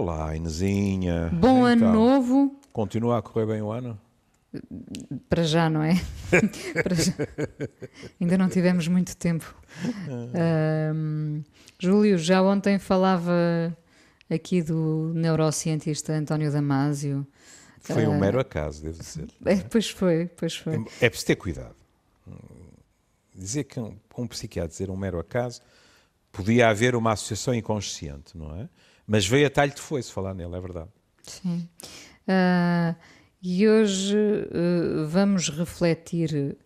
Olá, Inezinha. Bom ano Então, novo! Continua a correr bem o ano? Para já, não é? Para já. Ainda não tivemos muito tempo. Ahm, Júlio, já ontem falava aqui do neurocientista António Damasio. Foi um Ah. mero acaso, devo dizer. É, pois foi, pois foi. É preciso ter cuidado. Dizer que um, um psiquiatra dizer um mero acaso, podia haver uma associação inconsciente, não é? Mas veio a talho de foi-se falar nele, é verdade. Sim. Ah, e hoje eh, vamos refletir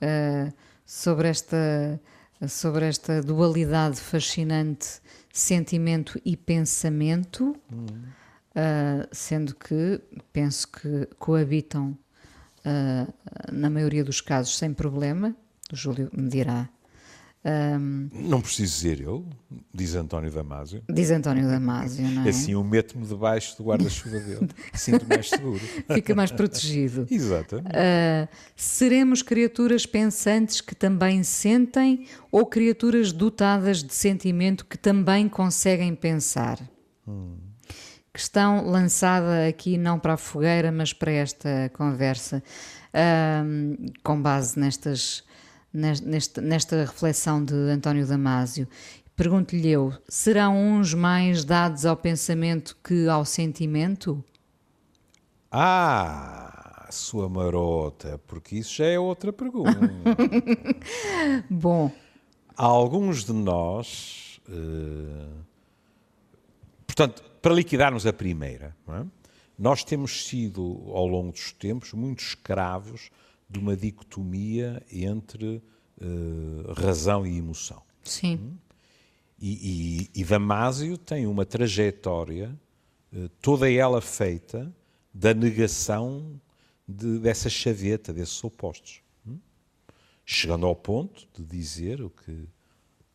ah, sobre, esta, sobre esta dualidade fascinante sentimento e pensamento, ah, sendo que penso que coabitam na maioria dos casos sem problema. O Júlio me dirá. Ahm, Não preciso dizer eu, diz António Damasio. diz António Damasio, não é? Assim eu meto-me debaixo do guarda-chuva dele. Sinto mais seguro. Fica mais protegido. Exatamente. Ah, seremos criaturas pensantes que também sentem ou criaturas dotadas de sentimento que também conseguem pensar? Questão lançada aqui não para a fogueira, mas para esta conversa, ah, com base nestas, nes- nesta, nesta reflexão de António Damasio. Pergunto-lhe eu: serão uns mais dados ao pensamento que ao sentimento? Ah, sua marota, porque isso já é outra pergunta. Bom, Alguns de nós, eh, portanto, para liquidarmos a primeira, é? nós temos sido, ao longo dos tempos, muito escravos de uma dicotomia entre eh, razão e emoção. sim. E, e, e Damásio tem uma trajetória, eh, toda ela feita, da negação de- dessa chaveta, desses opostos. Hum? Chegando ao ponto de dizer o que,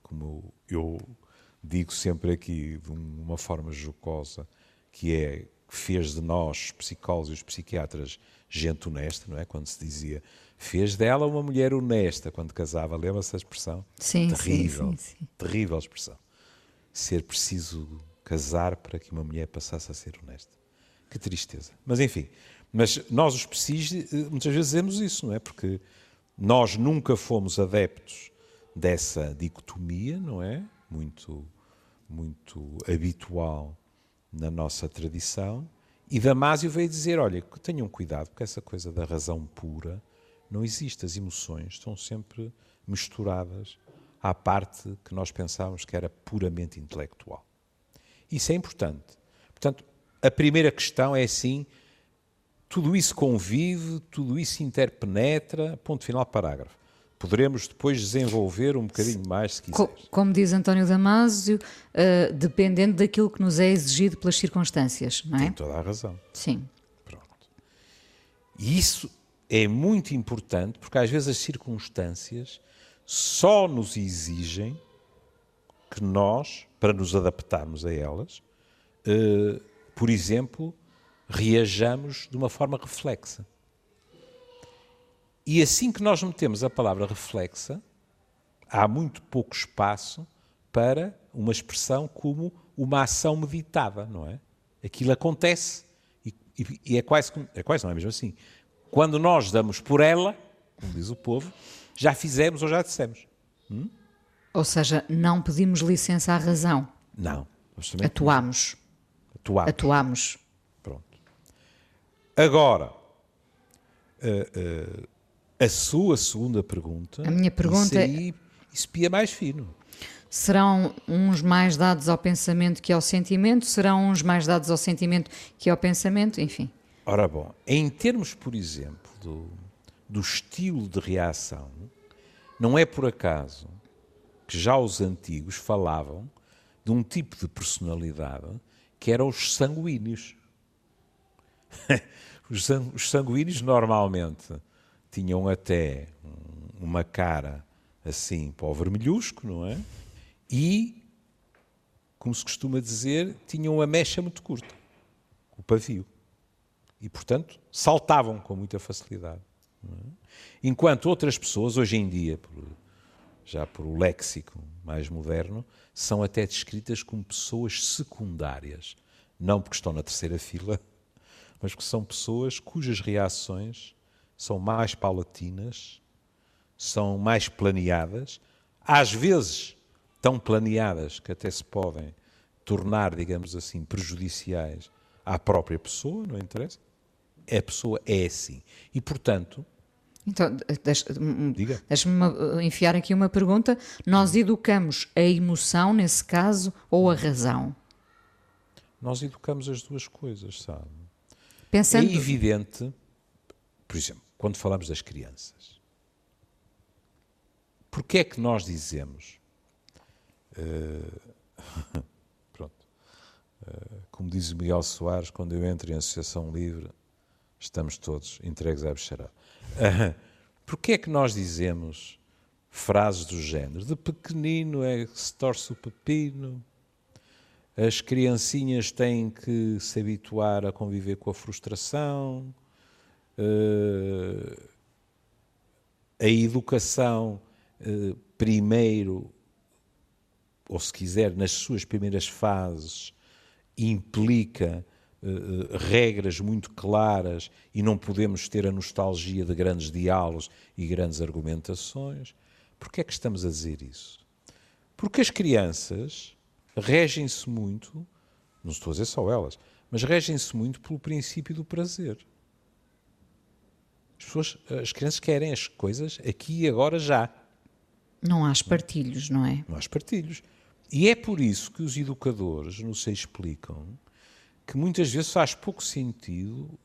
como eu digo sempre aqui, de um- uma forma jocosa, que é que fez de nós, os psicólogos e psiquiatras, gente honesta, não é? Quando se dizia, fez dela uma mulher honesta quando casava, lembra-se da expressão? Sim, sim, terrível, sim, sim. terrível expressão. Ser preciso casar para que uma mulher passasse a ser honesta. Que tristeza. Mas enfim, mas nós os psis eh, muitas vezes dizemos isso, não é? Porque nós nunca fomos adeptos dessa dicotomia, não é? Muito, muito habitual na nossa tradição. E Damásio veio dizer: olha, tenham cuidado, porque essa coisa da razão pura não existe. As emoções estão sempre misturadas à parte que nós pensávamos que era puramente intelectual. Isso é importante. Portanto, a primeira questão é assim: tudo isso convive, tudo isso interpenetra, ponto final, parágrafo. Poderemos depois desenvolver um bocadinho mais, se quiseres. como diz António Damasio, eh, dependendo daquilo que nos é exigido pelas circunstâncias, não é? Tem toda a razão. Sim. Pronto. E isso é muito importante porque às vezes as circunstâncias só nos exigem que nós, para nos adaptarmos a elas, eh, por exemplo, reajamos de uma forma reflexa. E assim que nós metemos a palavra reflexa, há muito pouco espaço para uma expressão como uma ação meditada, não é? Aquilo acontece e, e- é quase, é quase, não é mesmo assim? Quando nós damos por ela, como diz o povo, já fizemos ou já dissemos. Ou seja, não pedimos licença à razão, Não. Atuamos, atuamos. atuamos. Pronto. Agora, eh, eh, a sua segunda pergunta. A minha pergunta isso aí, isso pia mais fino. Serão uns mais dados ao pensamento que ao sentimento? Serão uns mais dados ao sentimento que ao pensamento? Enfim. Ora bom, em termos, por exemplo, do, do estilo de reação, não é por acaso que já os antigos falavam de um tipo de personalidade que eram os sanguíneos. os, san- os sanguíneos normalmente tinham até um- uma cara assim para o vermelhusco, não é? E, como se costuma dizer, tinham a mecha muito curta, o pavio e, portanto, saltavam com muita facilidade. é? Enquanto outras pessoas, hoje em dia, por já por o léxico mais moderno, são até descritas como pessoas secundárias. Não porque estão na terceira fila, mas que são pessoas cujas reações são mais paulatinas, são mais planeadas, às vezes tão planeadas que até se podem tornar, digamos assim, prejudiciais à própria pessoa, não interessa? A pessoa é assim. E, portanto, então, deixa-me deixa enfiar aqui uma pergunta. Nós educamos a emoção, nesse caso, ou a razão? Nós educamos as duas coisas, sabe? Pensando... É evidente, por exemplo, quando falamos das crianças, porque é que nós dizemos, uh, pronto, uh, como diz o Miguel Soares, quando eu entro em associação livre, estamos todos entregues à bicharada. Uh, Porquê é que nós dizemos frases do género? De pequenino é que se torce o pepino, as criancinhas têm que se habituar a conviver com a frustração, uh, a educação, uh, primeiro, ou se quiser, nas suas primeiras fases, implica uh, regras muito claras e não podemos ter a nostalgia de grandes diálogos e grandes argumentações. Porquê é que estamos a dizer isso? Porque as crianças regem-se muito, não estou a dizer só elas, mas regem-se muito pelo princípio do prazer. As, pessoas, as crianças querem as coisas aqui e agora já. Não há espartilhos, não é? Não há espartilhos. E é por isso que os educadores nos explicam que muitas vezes faz pouco sentido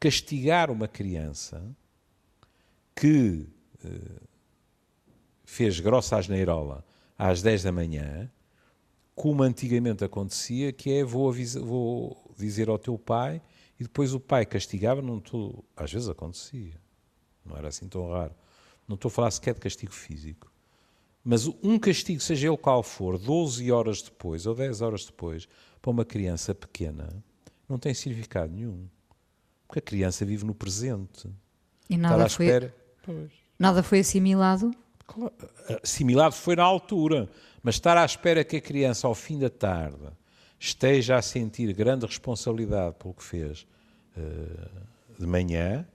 castigar uma criança que eh, fez grossa asneirola às 10 da manhã, como antigamente acontecia, que é vou, avisar, vou dizer ao teu pai e depois o pai castigava, não estou, às vezes acontecia, não era assim tão raro. Não estou a falar sequer de castigo físico. Mas um castigo, seja ele qual for, 12 horas depois ou 10 horas depois, para uma criança pequena, não tem significado nenhum. Porque a criança vive no presente. E nada, foi, espera... nada foi assimilado? Claro, assimilado foi na altura. Mas estar à espera que a criança, ao fim da tarde, esteja a sentir grande responsabilidade pelo que fez uh, de manhã,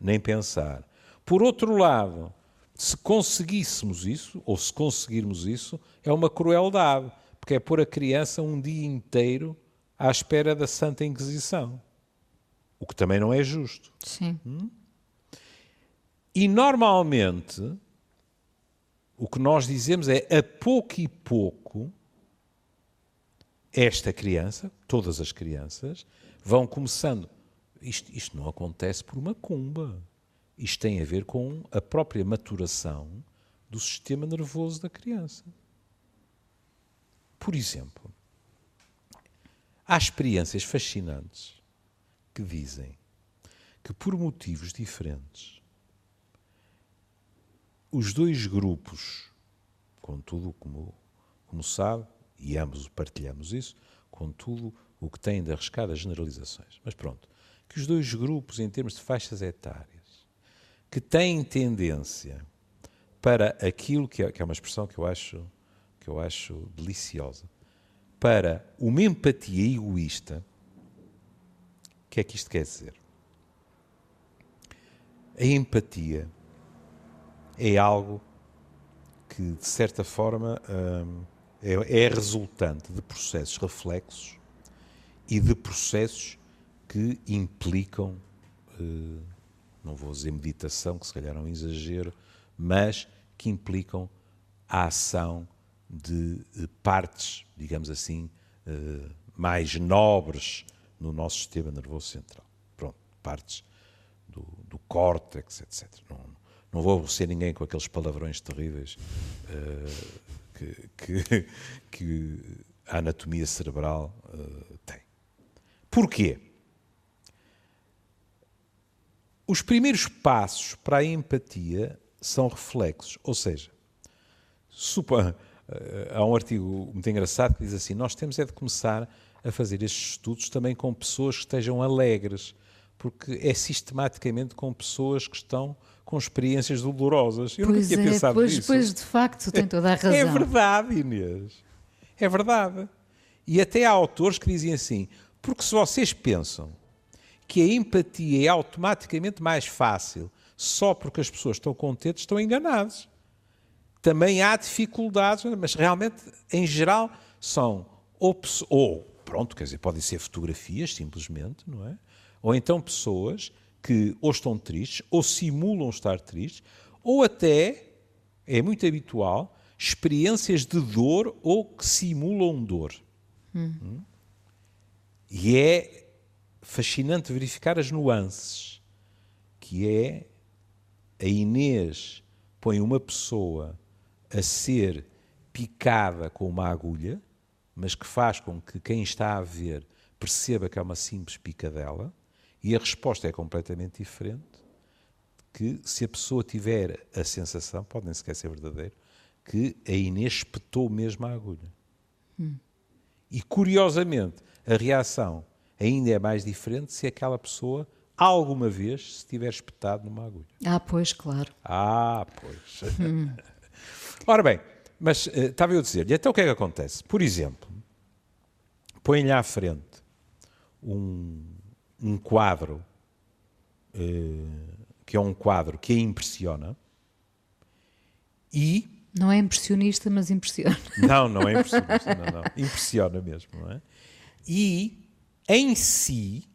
nem pensar. Por outro lado, se conseguíssemos isso, ou se conseguirmos isso, é uma crueldade, porque é pôr a criança um dia inteiro à espera da Santa Inquisição. O que também não é justo. Sim. Hum? E normalmente o que nós dizemos é a pouco e pouco esta criança, todas as crianças, vão começando. Isto, isto não acontece por uma cumba. Isto tem a ver com a própria maturação do sistema nervoso da criança. Por exemplo, Há experiências fascinantes que dizem que, por motivos diferentes, os dois grupos, contudo, como, como sabe, e ambos partilhamos isso, contudo, o que tem de arriscar as generalizações. Mas pronto, que os dois grupos, em termos de faixas etárias, que têm tendência para aquilo que é, que é uma expressão que eu acho que eu acho deliciosa, para uma empatia egoísta, o que é que isto quer dizer? A empatia é algo que, de certa forma, hum, é, é resultante de processos reflexos e de processos que implicam, hum, não vou dizer meditação, que se calhar é um exagero, mas que implicam a ação de eh, partes, digamos assim, eh, mais nobres no nosso sistema nervoso central. Pronto, partes do, do córtex, etc. Não, não vou aborrecer ninguém com aqueles palavrões terríveis uh, que, que, que, a anatomia cerebral uh, tem. Porquê? Os primeiros passos para a empatia são reflexos, ou seja, supa, eh, há um artigo muito engraçado que diz assim: Nós temos é de começar a fazer estes estudos também com pessoas que estejam alegres, porque é sistematicamente com pessoas que estão com experiências dolorosas. Eu pois nunca tinha é, pensado pois, nisso. Pois, de facto, tem toda a razão. É verdade, Inês. É verdade. E até há autores que dizem assim: porque se vocês pensam que a empatia é automaticamente mais fácil só porque as pessoas estão contentes, estão enganados. Também há dificuldades, mas realmente, em geral, são ou, ou pronto, quer dizer, podem ser fotografias simplesmente, não é? Ou então pessoas que ou estão tristes, ou simulam estar tristes, ou até, é muito habitual, experiências de dor ou que simulam dor. Hum. E é fascinante verificar as nuances, que é a Inês põe uma pessoa a ser picada com uma agulha, mas que faz com que quem está a ver perceba que é uma simples picadela, e a resposta é completamente diferente que se a pessoa tiver a sensação, pode nem sequer ser verdadeiro, que a Inês espetou mesmo a agulha. Hum. E curiosamente, a reação ainda é mais diferente se aquela pessoa alguma vez se tiver espetado numa agulha. Ah, pois, claro. Ah, pois. Hum. Ora bem, mas uh, estava eu a dizer-lhe, então o que é que acontece? Por exemplo, põe-lhe à frente um, um quadro, uh, que é um quadro que a impressiona, e... Não é impressionista, mas impressiona. Não, não é impressionista, não, não. Impressiona mesmo, não é? E, em si,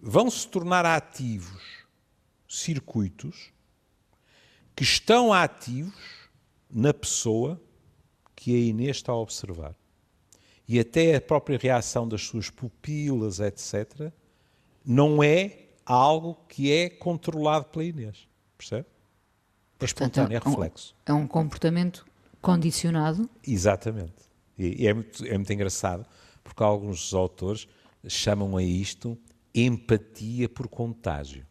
vão se tornar ativos circuitos que estão ativos na pessoa que a Inês está a observar e até a própria reação das suas pupilas, etc., não é algo que é controlado pela Inês. Percebe? É espontâneo, é, é reflexo. É um comportamento condicionado. Exatamente. E é muito, é muito engraçado, porque alguns autores chamam a isto empatia por contágio.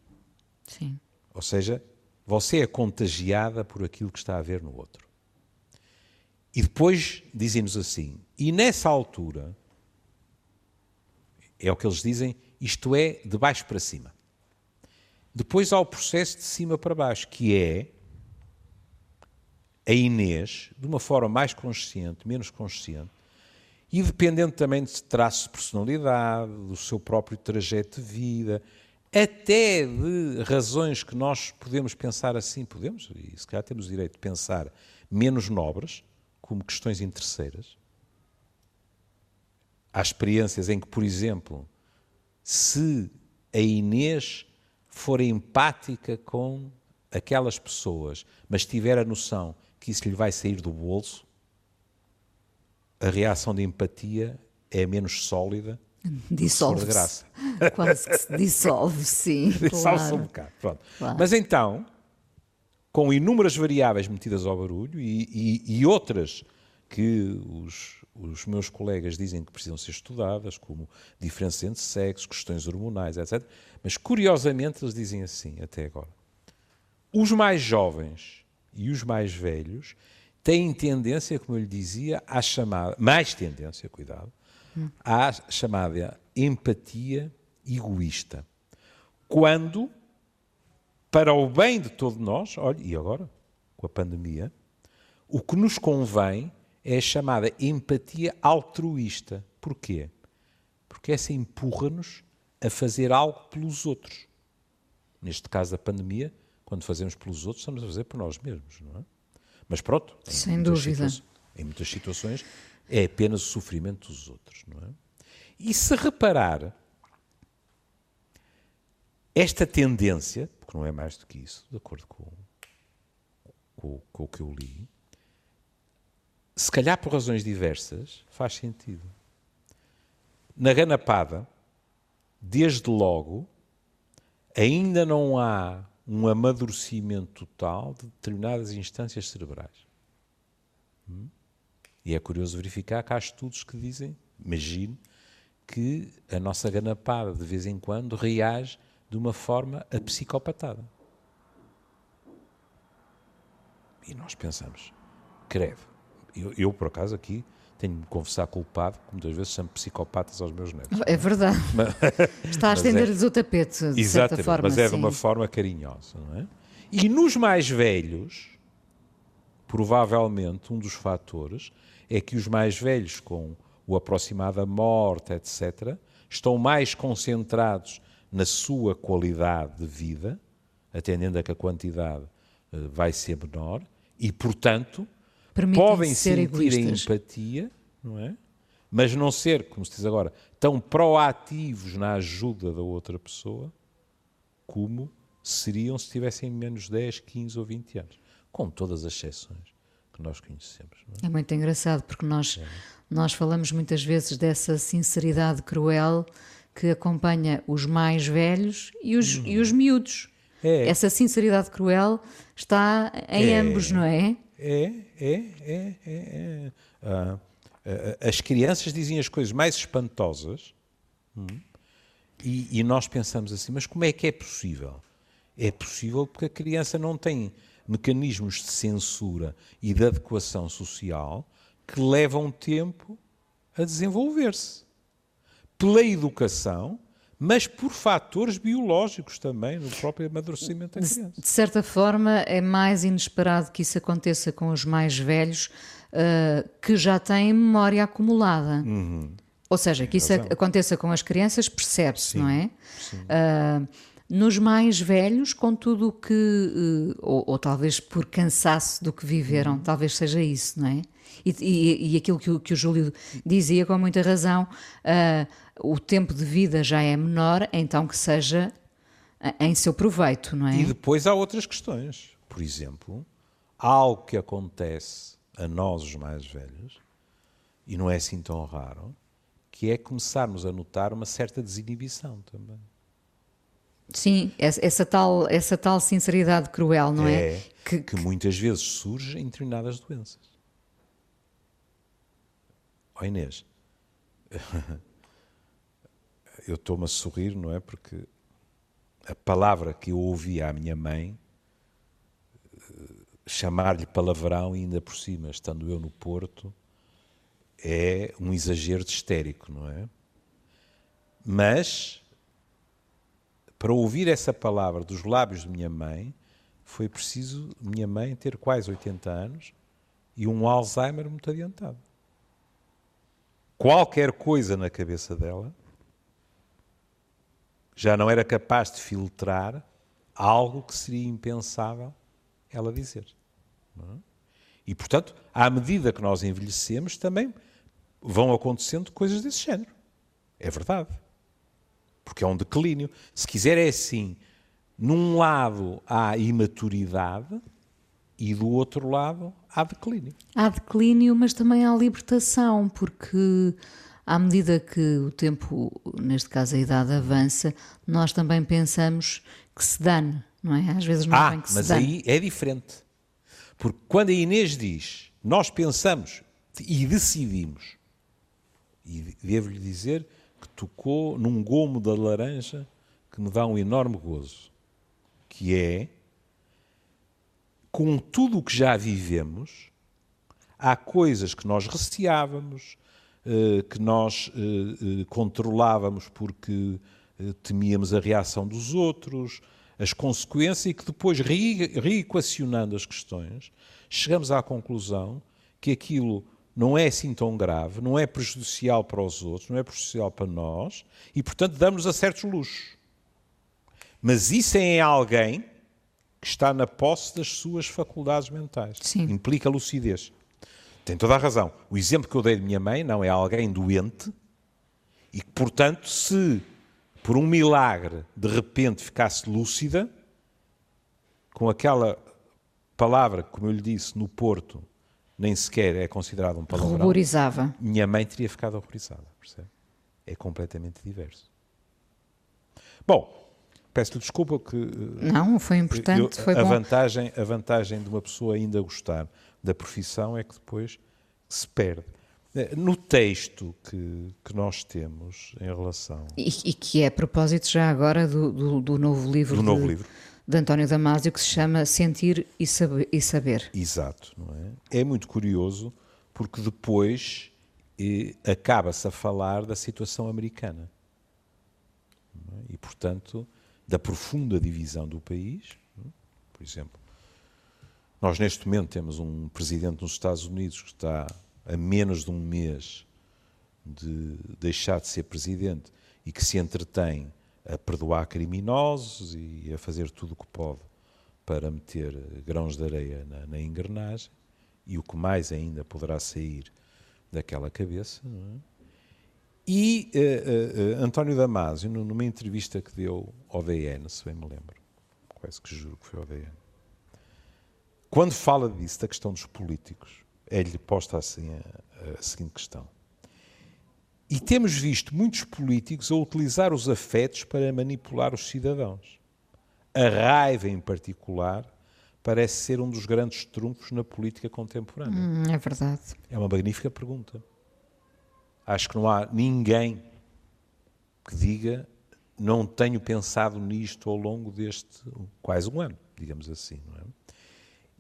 Sim. Ou seja, você é contagiada por aquilo que está a ver no outro. E depois dizem-nos assim: e nessa altura, é o que eles dizem, isto é de baixo para cima. Depois há o processo de cima para baixo, que é a Inês, de uma forma mais consciente, menos consciente, e dependendo também de traços de personalidade, do seu próprio trajeto de vida, até de razões que nós podemos pensar assim, podemos, e se calhar temos o direito de pensar menos nobres, como questões interesseiras. Há experiências em que, por exemplo, se a Inês for empática com aquelas pessoas, mas tiver a noção que isso lhe vai sair do bolso, a reação de empatia é menos sólida. Dissolve. De graça. Quase que se dissolve, sim. Dissolve-se claro. um bocado. Pronto. Claro. Mas então, com inúmeras variáveis metidas ao barulho e, e, e outras que os, os, meus colegas dizem que precisam ser estudadas, como diferença entre sexos, questões hormonais, etc. Mas curiosamente eles dizem assim, até agora. Os mais jovens e os mais velhos têm tendência, como eu lhe dizia, à chamada, mais tendência, cuidado, à chamada empatia egoísta. Quando para o bem de todos nós, olha, e agora, com a pandemia, o que nos convém é a chamada empatia altruísta. Porquê? Porque essa empurra-nos a fazer algo pelos outros. Neste caso da pandemia, quando fazemos pelos outros, estamos a fazer por nós mesmos, não é? Mas pronto, sem dúvida. Em muitas situações é apenas o sofrimento dos outros, não é? E se reparar, esta tendência, porque não é mais do que isso, de acordo com, com, com o que eu li, se calhar por razões diversas, faz sentido. Na ganapada, desde logo, ainda não há um amadurecimento total de determinadas instâncias cerebrais. Hum? E é curioso verificar que há estudos que dizem, imagine, que a nossa ganapada de vez em quando reage de uma forma a psicopatada. E nós pensamos, credo. Eu, eu, por acaso, aqui tenho de me confessar culpado, que muitas vezes chamo psicopatas aos meus netos. É verdade. Mas, Está a estender-lhes é, o tapete, de certa forma. Mas é sim. de uma forma carinhosa, não é? E nos mais velhos, provavelmente um dos fatores é que os mais velhos, com o aproximado da morte, etc., estão mais concentrados na sua qualidade de vida, atendendo a que a quantidade uh, vai ser menor, e, portanto, podem sentir a empatia, não é? Mas não ser, como se diz agora, tão proativos na ajuda da outra pessoa como seriam se tivessem menos 10, 15 ou 20 anos, com todas as exceções que nós conhecemos. É? é? muito engraçado porque nós, é. nós falamos muitas vezes dessa sinceridade cruel que acompanha os mais velhos e os, hum. e os miúdos. É. Essa sinceridade cruel está em é. ambos, não é? É, é, é, é. é. Ah, as crianças dizem as coisas mais espantosas hum, e, e nós pensamos assim, mas como é que é possível? É possível porque a criança não tem mecanismos de censura e de adequação social que levam tempo a desenvolver-se. Pela educação, mas por fatores biológicos também, no próprio amadurecimento da criança. De certa forma, é mais inesperado que isso aconteça com os mais velhos, uh, que já têm memória acumulada. Uhum. Ou seja, que isso aconteça com as crianças, percebe-se, não é? Uh, nos mais velhos, com tudo o que, eh, ou, ou, talvez por cansaço do que viveram, uhum. talvez seja isso, não é? E, e, e aquilo que o, que o, Júlio dizia com muita razão, uh, o tempo de vida já é menor, então que seja em seu proveito, não é? E depois há outras questões. Por exemplo, algo que acontece a nós, os mais velhos, e não é assim tão raro, que é começarmos a notar uma certa desinibição também. Sim, essa tal, essa tal sinceridade cruel, não é? é que, que, muitas vezes surge em determinadas doenças. Ó oh Inês, eu estou-me a sorrir, não é? Porque a palavra que eu ouvi à minha mãe, chamar-lhe palavrão ainda por cima, estando eu no Porto, é um exagero de histérico, não é? Mas para ouvir essa palavra dos lábios de minha mãe, foi preciso minha mãe ter quase 80 anos e um Alzheimer muito adiantado. Qualquer coisa na cabeça dela já não era capaz de filtrar algo que seria impensável ela dizer. É? E, portanto, à medida que nós envelhecemos, também vão acontecendo coisas desse género. É verdade porque é um declínio. Se quiser, é assim: num lado há imaturidade e do outro lado há declínio. Há declínio, mas também há libertação, porque à medida que o tempo, neste caso a idade, avança, nós também pensamos que se dane, não é? Às vezes não ah, vem que mas se dane. aí é diferente. Porque quando a Inês diz, nós pensamos e decidimos, e devo-lhe dizer que tocou num gomo da laranja que me dá um enorme gozo, que é com tudo o que já vivemos, há coisas que nós receávamos, que nós eh, eh, controlávamos porque temíamos a reação dos outros, as consequências, e que depois, reequacionando as questões, chegamos à conclusão que aquilo não é assim tão grave, não é prejudicial para os outros, não é prejudicial para nós e, portanto, damos a certos luxos. Mas isso é em alguém que está na posse das suas faculdades mentais. Sim. Implica lucidez. Tem toda a razão. O exemplo que eu dei de minha mãe não é alguém doente e que, portanto, se por um milagre de repente ficasse lúcida, com aquela palavra, como eu lhe disse, no Porto, nem sequer é considerado um palavrão. Horrorizava. Minha mãe teria ficado horrorizada, percebe? É completamente diverso. Bom, peço-lhe desculpa que... Eh, Não, foi importante, eu, foi a bom. Vantagem, a vantagem de uma pessoa ainda gostar da profissão é que depois se perde. Eh, no texto que, que nós temos em relação... E, e que é a propósito já agora do, do, do novo livro. Do de... novo livro de António Damasio que se chama Sentir e Saber. E saber. Exato, não é? É muito curioso porque depois eh, acaba-se a falar da situação americana é? e, portanto, da profunda divisão do país, é? Por exemplo, nós neste momento temos um presidente nos Estados Unidos que está a menos de um mês de deixar de ser presidente e que se entretém a perdoar criminosos e a fazer tudo o que pode para meter grãos de areia na, na engrenagem e o que mais ainda poderá sair daquela cabeça. É? E uh, uh, uh, António Damasio, numa entrevista que deu ao DN, se bem me lembro, quase que juro que foi ao DN, quando fala disso, da questão dos políticos, é-lhe posta assim a, a seguinte questão. E temos visto muitos políticos a utilizar os afetos para manipular os cidadãos. A raiva, em particular, parece ser um dos grandes trunfos na política contemporânea. Hum, é verdade. É uma magnífica pergunta. Acho que não há ninguém que diga não tenho pensado nisto ao longo deste quase um ano, digamos assim. Não é?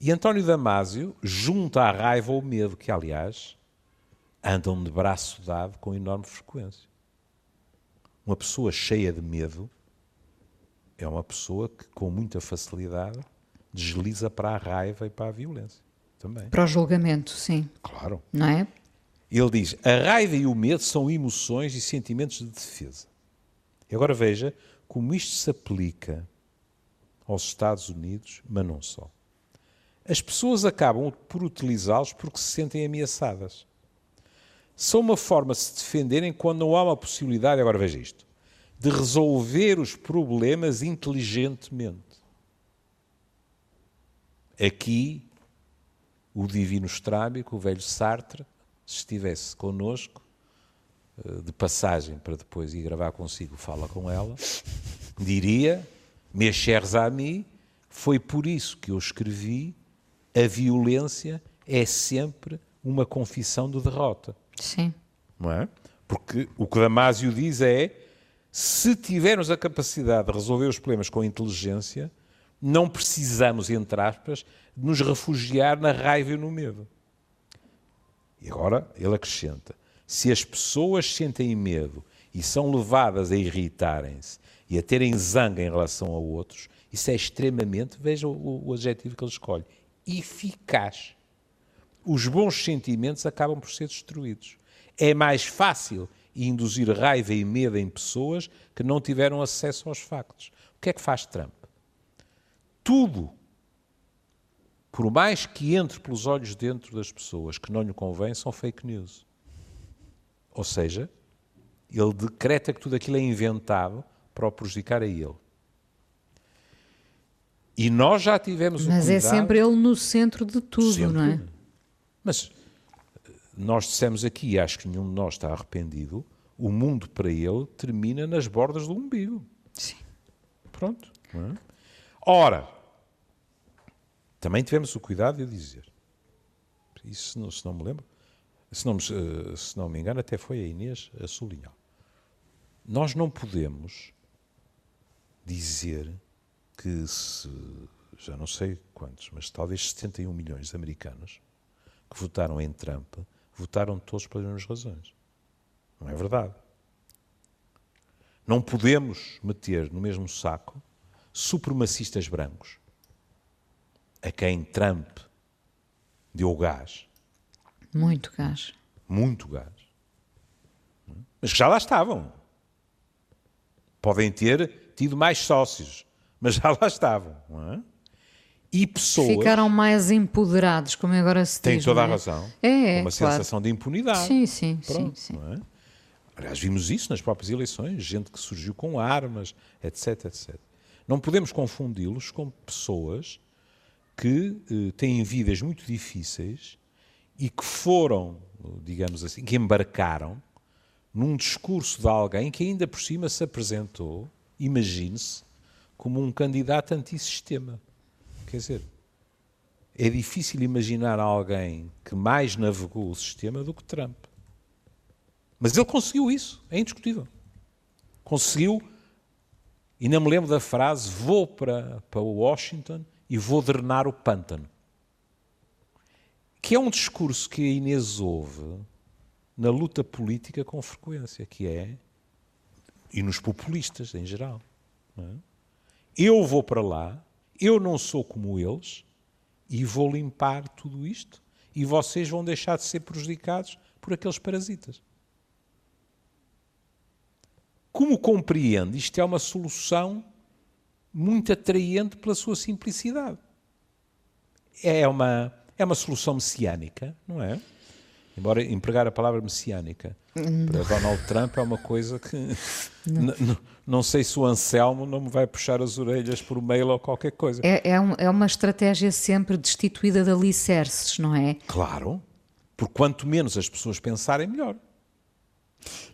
E António Damásio junta à raiva o medo, que aliás andam de braço dado com enorme frequência. Uma pessoa cheia de medo é uma pessoa que com muita facilidade desliza para a raiva e para a violência também. Para o julgamento, sim. Claro. Não é? Ele diz: a raiva e o medo são emoções e sentimentos de defesa. E agora veja como isto se aplica aos Estados Unidos, mas não só. As pessoas acabam por utilizá-los porque se sentem ameaçadas. São uma forma de se defenderem quando não há uma possibilidade, agora veja isto, de resolver os problemas inteligentemente. Aqui, o divino estrábico, o velho Sartre, se estivesse connosco, eh, de passagem para depois ir gravar consigo, fala com ela, diria, mes chers amis, foi por isso que eu escrevi a violência é sempre uma confissão de derrota. Sim. Não é? Porque o que Damásio diz é, se tivermos a capacidade de resolver os problemas com inteligência, não precisamos, entre aspas, de nos refugiar na raiva e no medo. E agora ele acrescenta: se as pessoas sentem medo e são levadas a irritarem-se e a terem zanga em relação a outros, isso é extremamente, veja o, o adjetivo que ele escolhe, eficaz. Os bons sentimentos acabam por ser destruídos. É mais fácil induzir raiva e medo em pessoas que não tiveram acesso aos factos. O que é que faz Trump? tudo, por mais que entre pelos olhos dentro das pessoas que não lhe convém, são fake news. Ou seja, ele decreta que tudo aquilo é inventado para o prejudicar a ele. E nós já tivemos Mas o é sempre ele no centro de tudo, sempre. não é? Mas nós dissemos aqui, e acho que nenhum de nós está arrependido, o mundo para ele termina nas bordas do umbigo. Sim. Pronto. É? Ora, também tivemos o cuidado de dizer, isso não, se não me lembro, se não, eh, se não me engano, até foi a Inês a sublinhar. Nós não podemos dizer que se, já não sei quantos, mas talvez 71 milhões de americanos que votaram em Trump, votaram todos pelas mesmas razões. Não é verdade. Não podemos meter no mesmo saco supremacistas brancos a quem Trump deu gás. Muito gás. Muito gás. Mas que já lá estavam. Podem ter tido mais sócios, mas já lá estavam. É? E pessoas. Ficaram mais empoderados, como agora se diz. Tem toda é? a razão. É, é Uma claro. sensação de impunidade. Sim, sim, Pronto, sim. sim. É? Aliás, vimos isso nas próprias eleições, gente que surgiu com armas, etc, etc. Não podemos confundi-los com pessoas que eh, têm vidas muito difíceis e que foram, digamos assim, que embarcaram num discurso de alguém que ainda por cima se apresentou, imagine-se, como um candidato antissistema. Quer dizer, é difícil imaginar alguém que mais navegou o sistema do que Trump. Mas ele conseguiu isso, é indiscutível. Conseguiu, e não me lembro da frase, vou para, para Washington e vou drenar o pântano. Que é um discurso que a Inês ouve na luta política com frequência, que é, e nos populistas em geral. É? Eu vou para lá, eu não sou como eles e vou limpar tudo isto e vocês vão deixar de ser prejudicados por aqueles parasitas. Como compreende, isto é uma solução muito atraente pela sua simplicidade. É uma, é uma solução messiânica, não é? Embora empregar a palavra messiânica para Donald Trump é uma coisa que não. não sei se o Anselmo não me vai puxar as orelhas por mail ou qualquer coisa. É, é, um, é uma estratégia sempre destituída de alicerces, não é? Claro, porque quanto menos as pessoas pensarem, melhor.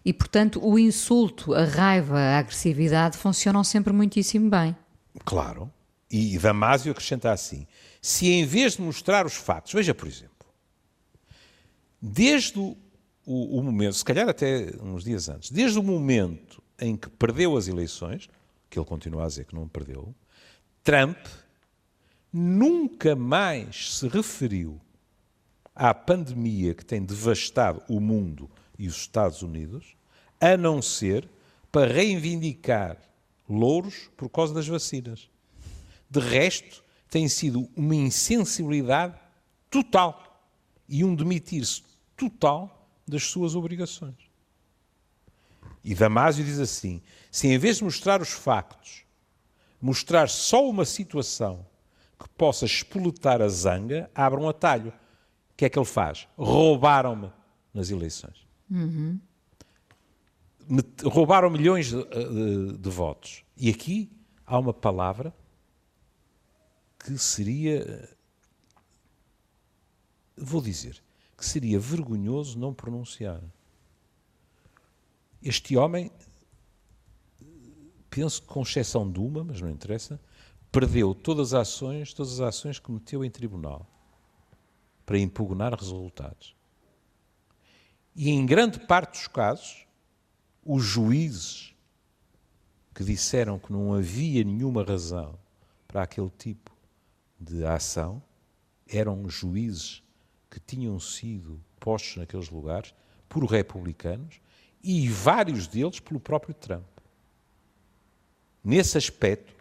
E portanto o insulto, a raiva, a agressividade funcionam sempre muitíssimo bem. Claro. E Damásio acrescenta assim: se em vez de mostrar os fatos, veja por exemplo, desde o, o, momento, se calhar até uns dias antes, desde o momento em que perdeu as eleições, que ele continua a dizer que não perdeu, Trump nunca mais se referiu à pandemia que tem devastado o mundo e os Estados Unidos, a não ser para reivindicar louros por causa das vacinas. De resto, tem sido uma insensibilidade total e um demitir-se total das suas obrigações. E Damásio diz assim: se em vez de mostrar os factos, mostrar só uma situação que possa espoletar a zanga, abra um atalho. O que é que ele faz? Roubaram-me nas eleições. Uhum. Roubaram milhões de, de, de votos. E aqui há uma palavra que seria. Vou dizer que seria vergonhoso não pronunciar. Este homem, penso que com exceção de uma, mas não interessa, perdeu todas as ações, todas as ações que meteu em tribunal para impugnar resultados. E em grande parte dos casos, os juízes que disseram que não havia nenhuma razão para aquele tipo de ação eram juízes que tinham sido postos naqueles lugares por republicanos e vários deles pelo próprio Trump. Nesse aspecto,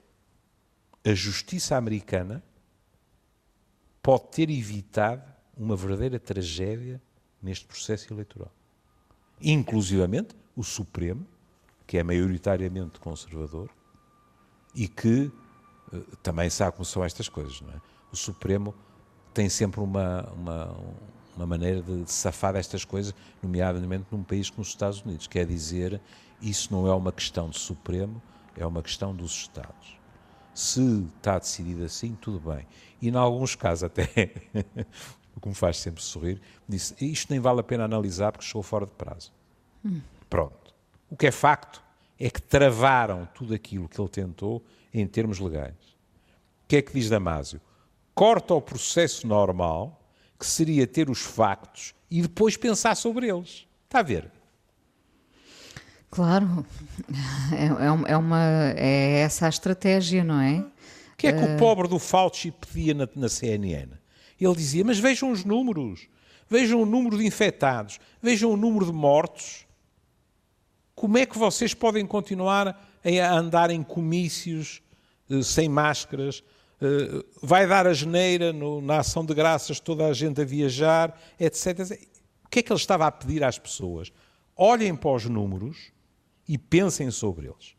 a justiça americana pode ter evitado uma verdadeira tragédia neste processo eleitoral. Inclusivamente o Supremo, que é maioritariamente conservador e que uh, também sabe como são estas coisas, não é? O Supremo tem sempre uma, uma, uma maneira de safar destas coisas, nomeadamente num país como os Estados Unidos. Quer dizer, isso não é uma questão de Supremo, é uma questão dos Estados. Se está decidido assim, tudo bem. E, em alguns casos, até, o que me faz sempre sorrir, disse: isto nem vale a pena analisar porque chegou fora de prazo. Hum. Pronto. O que é facto é que travaram tudo aquilo que ele tentou em termos legais. O que é que diz Damásio? Corta o processo normal que seria ter os factos e depois pensar sobre eles. Está a ver? Claro, é, é, é uma, é essa a estratégia, não é? O que é que uh... o pobre do Fauci pedia na, na CNN? Ele dizia, mas vejam os números, vejam o número de infectados, vejam o número de mortos. Como é que vocês podem continuar a andar em comícios uh, sem máscaras, eh, vai dar a geneira no, na ação de graças, toda a gente a viajar, etc. O que é que ele estava a pedir às pessoas? Olhem para os números e pensem sobre eles.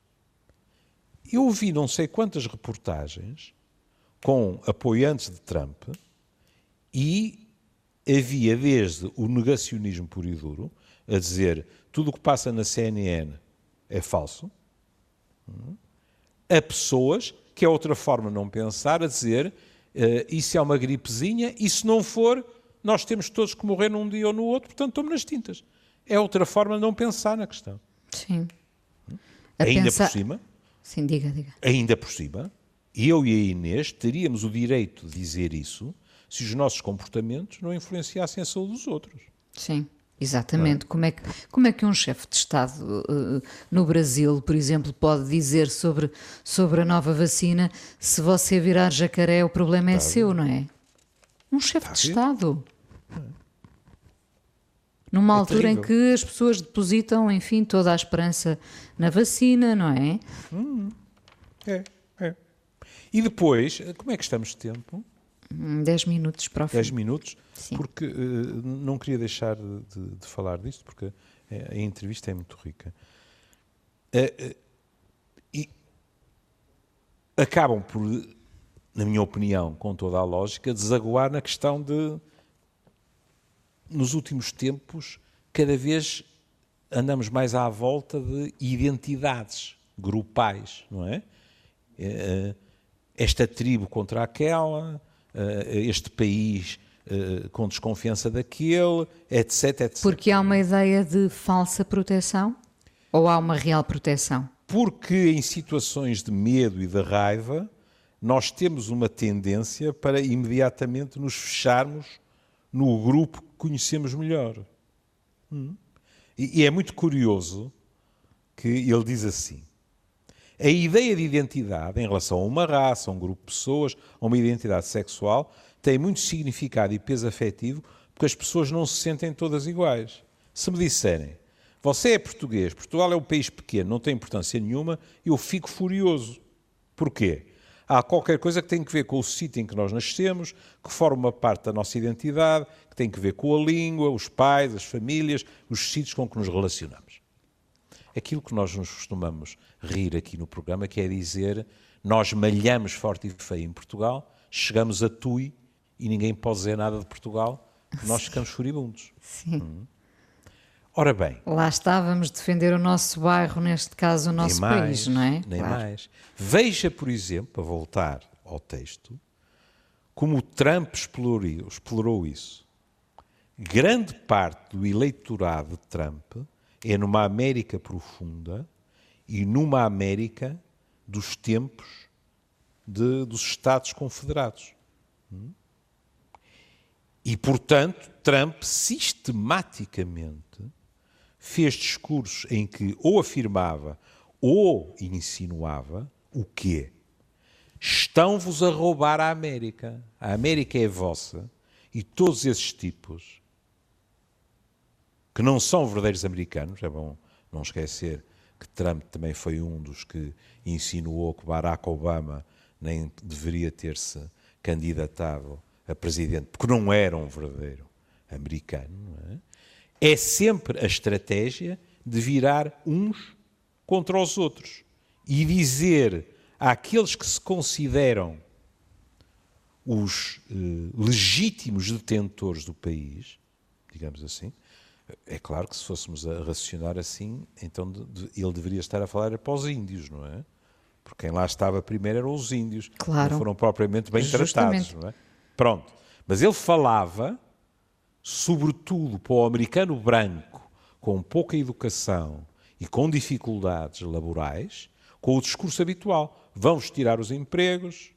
Eu vi não sei quantas reportagens com apoiantes de Trump e havia desde o negacionismo puro e duro, a dizer tudo o que passa na CNN é falso, hum, a pessoas que é outra forma de não pensar, a dizer uh, isso é uma gripezinha e se não for, nós temos todos que morrer num dia ou no outro, portanto estamos nas tintas. É outra forma de não pensar na questão. Sim. A ainda pensar... por cima. Sim, diga, diga. Ainda por cima, eu e a Inês teríamos o direito de dizer isso se os nossos comportamentos não influenciassem a saúde dos outros. Sim. Exatamente. É? Como, é que, como é que um chefe de Estado uh, no Brasil, por exemplo, pode dizer sobre, sobre a nova vacina se você virar jacaré o problema é seu, não é? Um chefe de Estado. É. Numa é altura terrível. em que as pessoas depositam, enfim, toda a esperança na vacina, não é? Hum, é, é. E depois, como é que estamos de tempo? 10 minutos para o fim. 10 minutos, Sim. porque uh, não queria deixar de, de, falar disto, porque a, a entrevista é muito rica. Uh, uh, e acabam por, na minha opinião, com toda a lógica, desaguar na questão de, nos últimos tempos, cada vez andamos mais à volta de identidades grupais, não é? Esta tribo contra aquela, este país com desconfiança daquele, etc, etc. Porque há uma ideia de falsa proteção? Ou há uma real proteção? Porque em situações de medo e de raiva, nós temos uma tendência para imediatamente nos fecharmos no grupo que conhecemos melhor. Hum? E é muito curioso que ele diz assim: a ideia de identidade em relação a uma raça, a um grupo de pessoas, a uma identidade sexual, tem muito significado e peso afetivo porque as pessoas não se sentem todas iguais. Se me disserem, você é português, Portugal é um país pequeno, não tem importância nenhuma, eu fico furioso. Porquê? Há qualquer coisa que tem que ver com o sítio em que nós nascemos, que forma parte da nossa identidade, que tem que ver com a língua, os pais, as famílias, os sítios com que nos relacionamos. Aquilo que nós nos costumamos rir aqui no programa, que é dizer, nós malhamos forte e feio em Portugal, chegamos a Tui e ninguém pode dizer nada de Portugal, nós ficamos furibundos. Sim. Hum. Ora bem. Lá estávamos defender o nosso bairro, neste caso o nosso mais, país, não é? Nem claro. mais. Veja, por exemplo, para voltar ao texto, como o Trump explorou, explorou isso. Grande parte do eleitorado de Trump é numa América profunda e numa América dos tempos de, dos Estados Confederados. Hum? E, portanto, Trump sistematicamente fez discursos em que ou afirmava ou insinuava o quê? Estão-vos a roubar a América. A América é vossa. E todos esses tipos, que não são verdadeiros americanos, é bom não esquecer que Trump também foi um dos que insinuou que Barack Obama nem deveria ter-se candidatado a presidente, porque não era um verdadeiro americano, é? é sempre a estratégia de virar uns contra os outros e dizer àqueles que se consideram os eh, legítimos detentores do país, digamos assim, é claro que se fôssemos a racionar assim, então de, de, ele deveria estar a falar para os índios, não é? Porque quem lá estava primeiro eram os índios, claro. não foram propriamente bem Justamente. tratados, não é? Pronto. Mas ele falava sobretudo para o americano branco, com pouca educação e com dificuldades laborais, com o discurso habitual. Vamos tirar os empregos,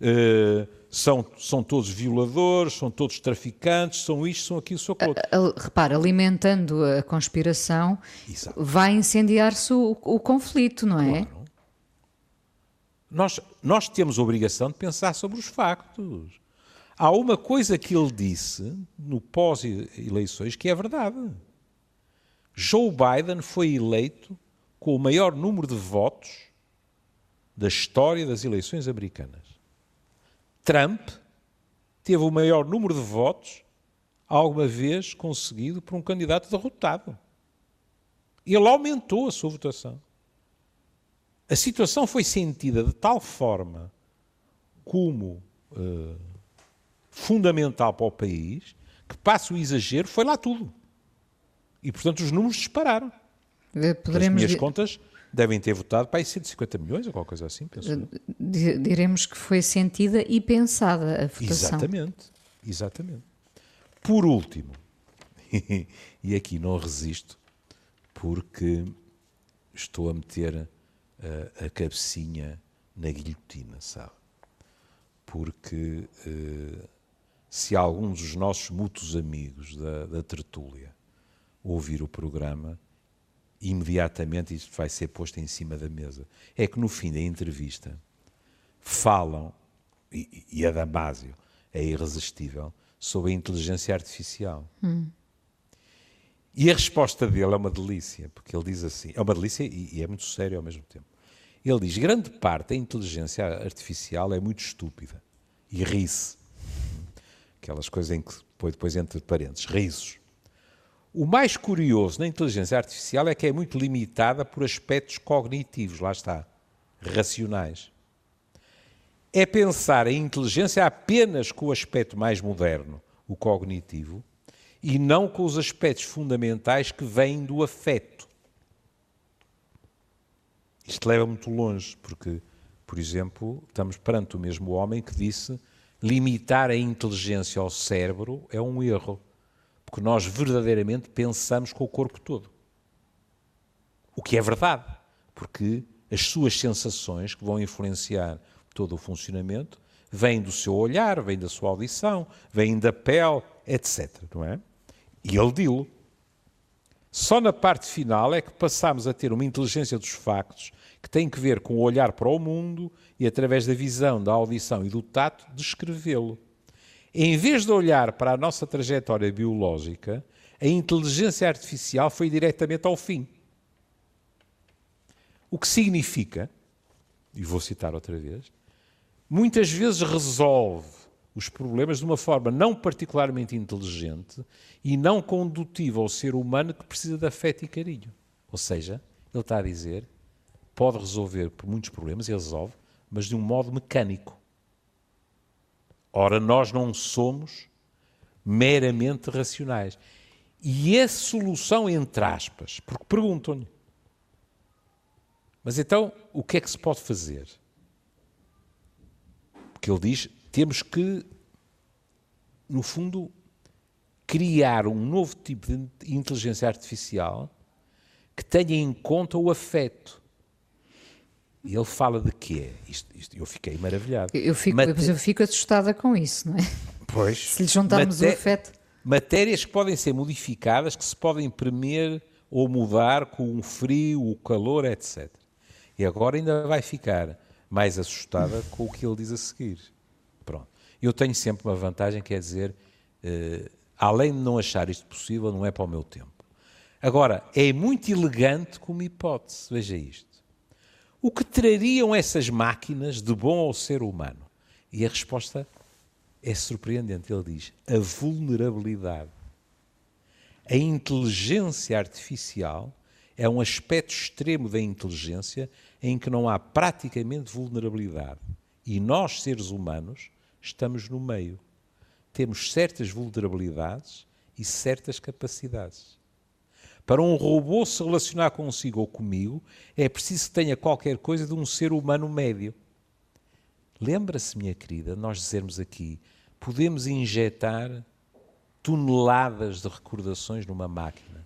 uh, são, são todos violadores, são todos traficantes, são isto, são aquilo, são aquilo. Repara, alimentando a conspiração, Exato. vai incendiar-se o, o, conflito, não é? Claro. Nós, nós temos a obrigação de pensar sobre os factos. Há uma coisa que ele disse no pós-eleições que é verdade. Joe Biden foi eleito com o maior número de votos da história das eleições americanas. Trump teve o maior número de votos alguma vez conseguido por um candidato derrotado. Ele aumentou a sua votação. A situação foi sentida de tal forma como uh, fundamental para o país, que passa o exagero, foi lá tudo. E, portanto, os números dispararam. Poderemos As minhas contas devem ter votado para aí 150 milhões ou qualquer coisa assim, penso. Diremos que foi sentida e pensada a votação. Exatamente, exatamente. Por último, e aqui não resisto, porque estou a meter a, a cabecinha na guilhotina, sabe? Porque uh, se alguns dos nossos mútuos amigos da, da tertúlia ouvir o programa, imediatamente isto vai ser posto em cima da mesa. É que no fim da entrevista falam, e, e a Damásio é irresistível, sobre a inteligência artificial. Hum. E a resposta dele é uma delícia, porque ele diz assim: é uma delícia e, e é muito sério ao mesmo tempo. Ele diz: grande parte da inteligência artificial é muito estúpida e ri-se. Aquelas coisas em que põe depois entre parênteses, risos. O mais curioso na inteligência artificial é que é muito limitada por aspectos cognitivos, lá está, racionais. É pensar em inteligência apenas com o aspecto mais moderno, o cognitivo, e não com os aspectos fundamentais que vêm do afeto. Isto leva muito longe, porque, por exemplo, estamos perante o mesmo homem que disse limitar a inteligência ao cérebro é um erro, porque nós verdadeiramente pensamos com o corpo todo. O que é verdade, porque as suas sensações que vão influenciar todo o funcionamento vêm do seu olhar, vêm da sua audição, vêm da pele, etc. Não é? E ele dilo. Só na parte final é que passamos a ter uma inteligência dos factos que tem que ver com o olhar para o mundo e, através da visão, da audição e do tato, descrevê-lo. Em vez de olhar para a nossa trajetória biológica, a inteligência artificial foi diretamente ao fim. O que significa, e vou citar outra vez, muitas vezes resolve os problemas de uma forma não particularmente inteligente e não condutiva ao ser humano que precisa de afeto e carinho. Ou seja, ele está a dizer, pode resolver muitos problemas, e resolve, mas de um modo mecânico. Ora, nós não somos meramente racionais. E a solução, entre aspas, porque perguntam-lhe, mas então o que é que se pode fazer? Porque ele diz, temos que, no fundo, criar um novo tipo de inteligência artificial que tenha em conta o afeto. E ele fala de quê? Isto, isto, eu fiquei maravilhado. Eu fico, Mate... Eu fico assustada com isso, não é? Pois. Se lhe juntarmos Maté... o afeto. Matérias que podem ser modificadas, que se podem imprimir ou mudar com o frio, o calor, etc. E agora ainda vai ficar mais assustada com o que ele diz a seguir. Pronto. Eu tenho sempre uma vantagem, quer dizer, uh, além de não achar isto possível, não é para o meu tempo. Agora, é muito elegante como hipótese, veja isto. O que trariam essas máquinas de bom ao ser humano? E a resposta é surpreendente. Ele diz: a vulnerabilidade. A inteligência artificial é um aspecto extremo da inteligência em que não há praticamente vulnerabilidade. E nós, seres humanos, estamos no meio. Temos certas vulnerabilidades e certas capacidades. Para um robô se relacionar consigo ou comigo, é preciso que tenha qualquer coisa de um ser humano médio. Lembra-se, minha querida, nós dizermos aqui, podemos injetar toneladas de recordações numa máquina,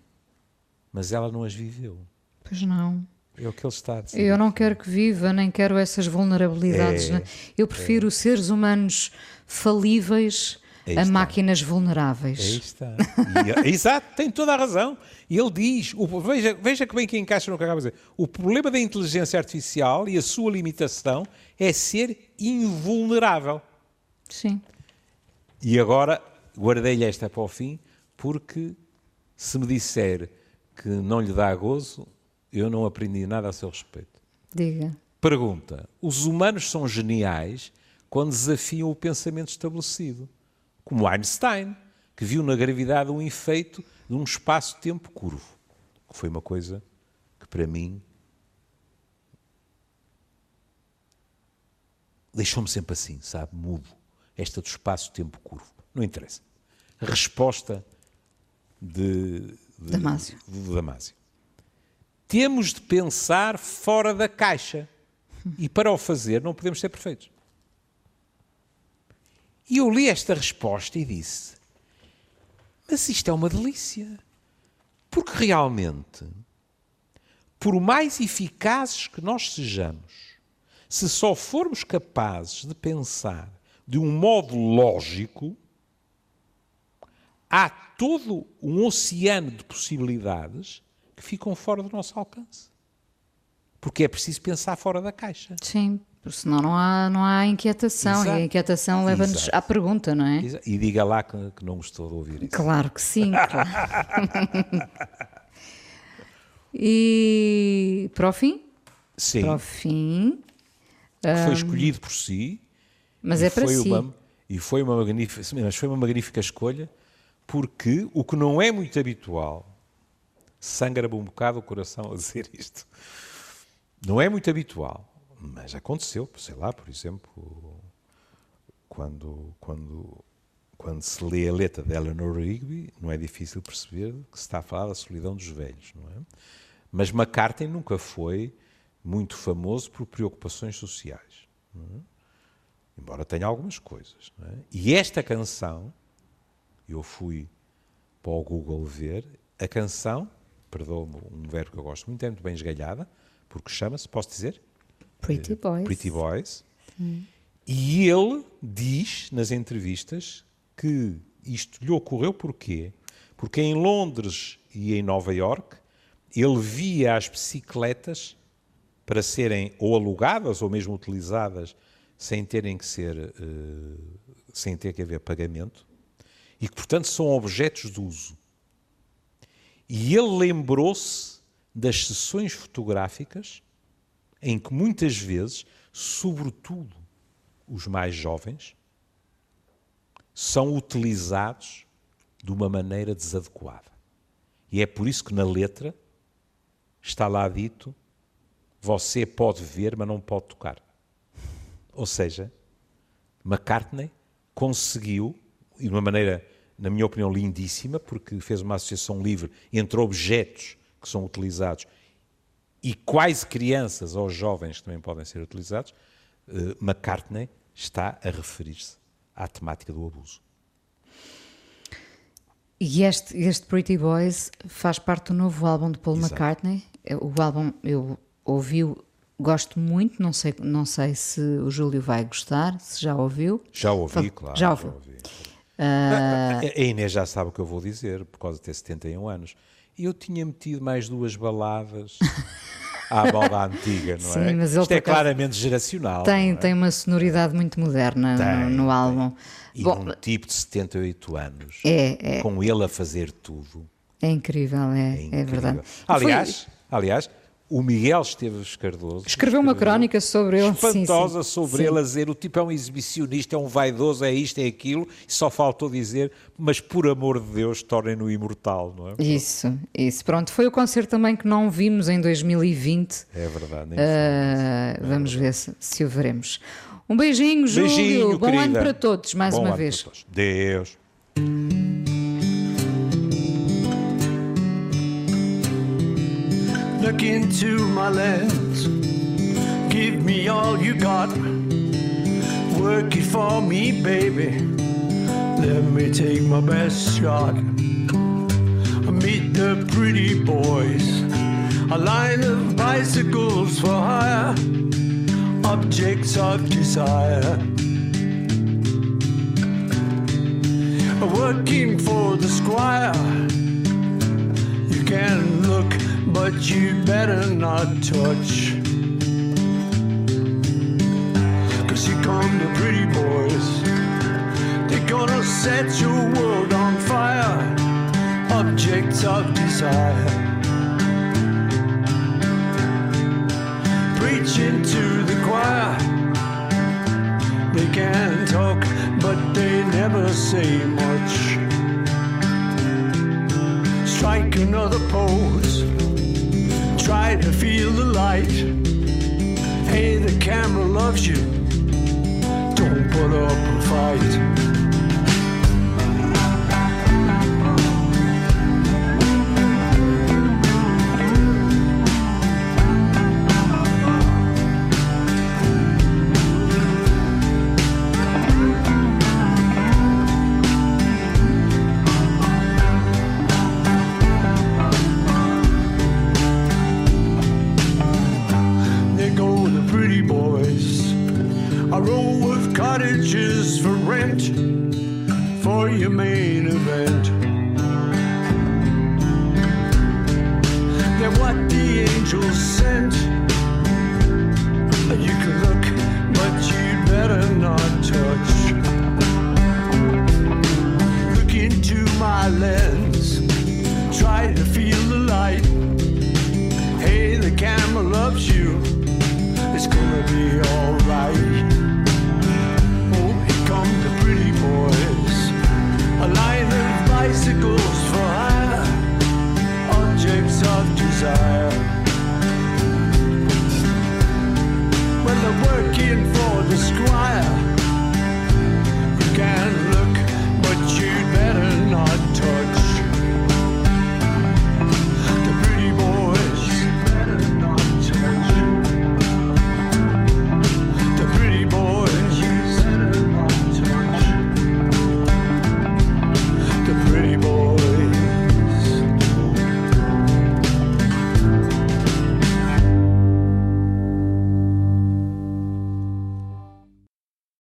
mas ela não as viveu. Pois não. É o que ele está a dizer. Eu não quero que viva, nem quero essas vulnerabilidades. É, né? Eu prefiro é. seres humanos falíveis a máquinas vulneráveis. Aí está. E, exato, tem toda a razão. E ele diz, o, veja, veja que bem que encaixa no que acaba de dizer. O problema da inteligência artificial e a sua limitação é ser invulnerável. Sim. E agora, guardei-lhe esta para o fim, porque se me disser que não lhe dá gozo, eu não aprendi nada a seu respeito. Diga. Pergunta: os humanos são geniais quando desafiam o pensamento estabelecido, como Einstein, que viu na gravidade um efeito de um espaço-tempo curvo, que foi uma coisa que para mim deixou-me sempre assim, sabe, mudo. Esta do espaço-tempo curvo. Não interessa. Resposta de, de Damásio. De Damásio temos de pensar fora da caixa. E para o fazer não podemos ser perfeitos. E eu li esta resposta e disse: Mas isto é uma delícia. Porque realmente, por mais eficazes que nós sejamos, se só formos capazes de pensar de um modo lógico, há todo um oceano de possibilidades que ficam fora do nosso alcance. Porque é preciso pensar fora da caixa. Sim, porque senão não há, não há inquietação Exato. e a inquietação leva-nos à pergunta, não é? Exato. E diga lá que, que, não gostou de ouvir isso. Claro que sim. Claro. e para o fim? Sim. para o fim. Que foi escolhido por si. Mas é para si. Uma, e foi uma, magnífica, mas foi uma magnífica escolha, porque o que não é muito habitual, sangra-me um bocado o coração a dizer isto, não é muito habitual, mas aconteceu, sei lá, por exemplo, quando, quando, quando se lê a letra de Eleanor Rigby, não é difícil perceber que se está a falar da solidão dos velhos, não é? Mas McCartney nunca foi muito famoso por preocupações sociais. É? embora tenha algumas coisas. É? E esta canção, eu fui para o Google ver, a canção, perdoa-me um verbo que eu gosto muito, é muito bem esgalhada, porque chama-se, posso dizer? Pretty Boys. Pretty Boys. Hum. E ele diz nas entrevistas que isto lhe ocorreu porquê? Porque em Londres e em Nova York ele via as bicicletas para serem ou alugadas ou mesmo utilizadas sem terem que ser, uh, sem ter que haver pagamento, e que, portanto, são objetos de uso. E ele lembrou-se das sessões fotográficas em que muitas vezes, sobretudo os mais jovens, são utilizados de uma maneira desadequada. E é por isso que na letra está lá dito: você pode ver, mas não pode tocar. Ou seja, McCartney conseguiu, e de uma maneira, na minha opinião, lindíssima, porque fez uma associação livre entre objetos que são utilizados e quais crianças ou jovens também podem ser utilizados, uh, McCartney está a referir-se à temática do abuso. E este, este Pretty Boys faz parte do novo álbum de Paul Exato. McCartney. O álbum eu ouvi Gosto muito, não sei, não sei se o Júlio vai gostar, se já ouviu. Já ouvi, claro. Já ouviu. Já ouvi. Uh... A Inês já sabe o que eu vou dizer, por causa de ter 71 anos. Eu tinha metido mais duas baladas à moda antiga, não Sim, é? Mas ele Isto é claramente geracional. Tem, é? tem uma sonoridade muito moderna tem, no, no álbum. E Bom, um tipo de 78 anos, é, é, com ele a fazer tudo. É incrível, é, é, incrível. é verdade. Aliás, aliás, o Miguel Esteves Cardoso escreveu uma crónica sobre ele. Espantosa sim, sim. sobre sim. ele, a dizer o tipo é um exibicionista, é um vaidoso, é isto, é aquilo, e só faltou dizer, mas por amor de Deus, tornem-no imortal, não é? Isso, isso. Pronto, foi o concerto também que não vimos em 2020. É verdade. Uh, vamos ver se, se o veremos. Um beijinho, Júlio. Beijinho, Bom querida. ano para todos, mais Bom uma ano vez. Para todos. Deus. Look into my lens. Give me all you got. Work it for me, baby. Let me take my best shot. Meet the pretty boys. A line of bicycles for hire. Objects of desire. Working for the squire. You can look but you better not touch. Cause here come the pretty boys. They're gonna set your world on fire. Objects of desire. Preaching to the choir. They can talk, but they never say much. Strike another pose try to feel the light. Hey, the camera loves you. Don't put up a fight.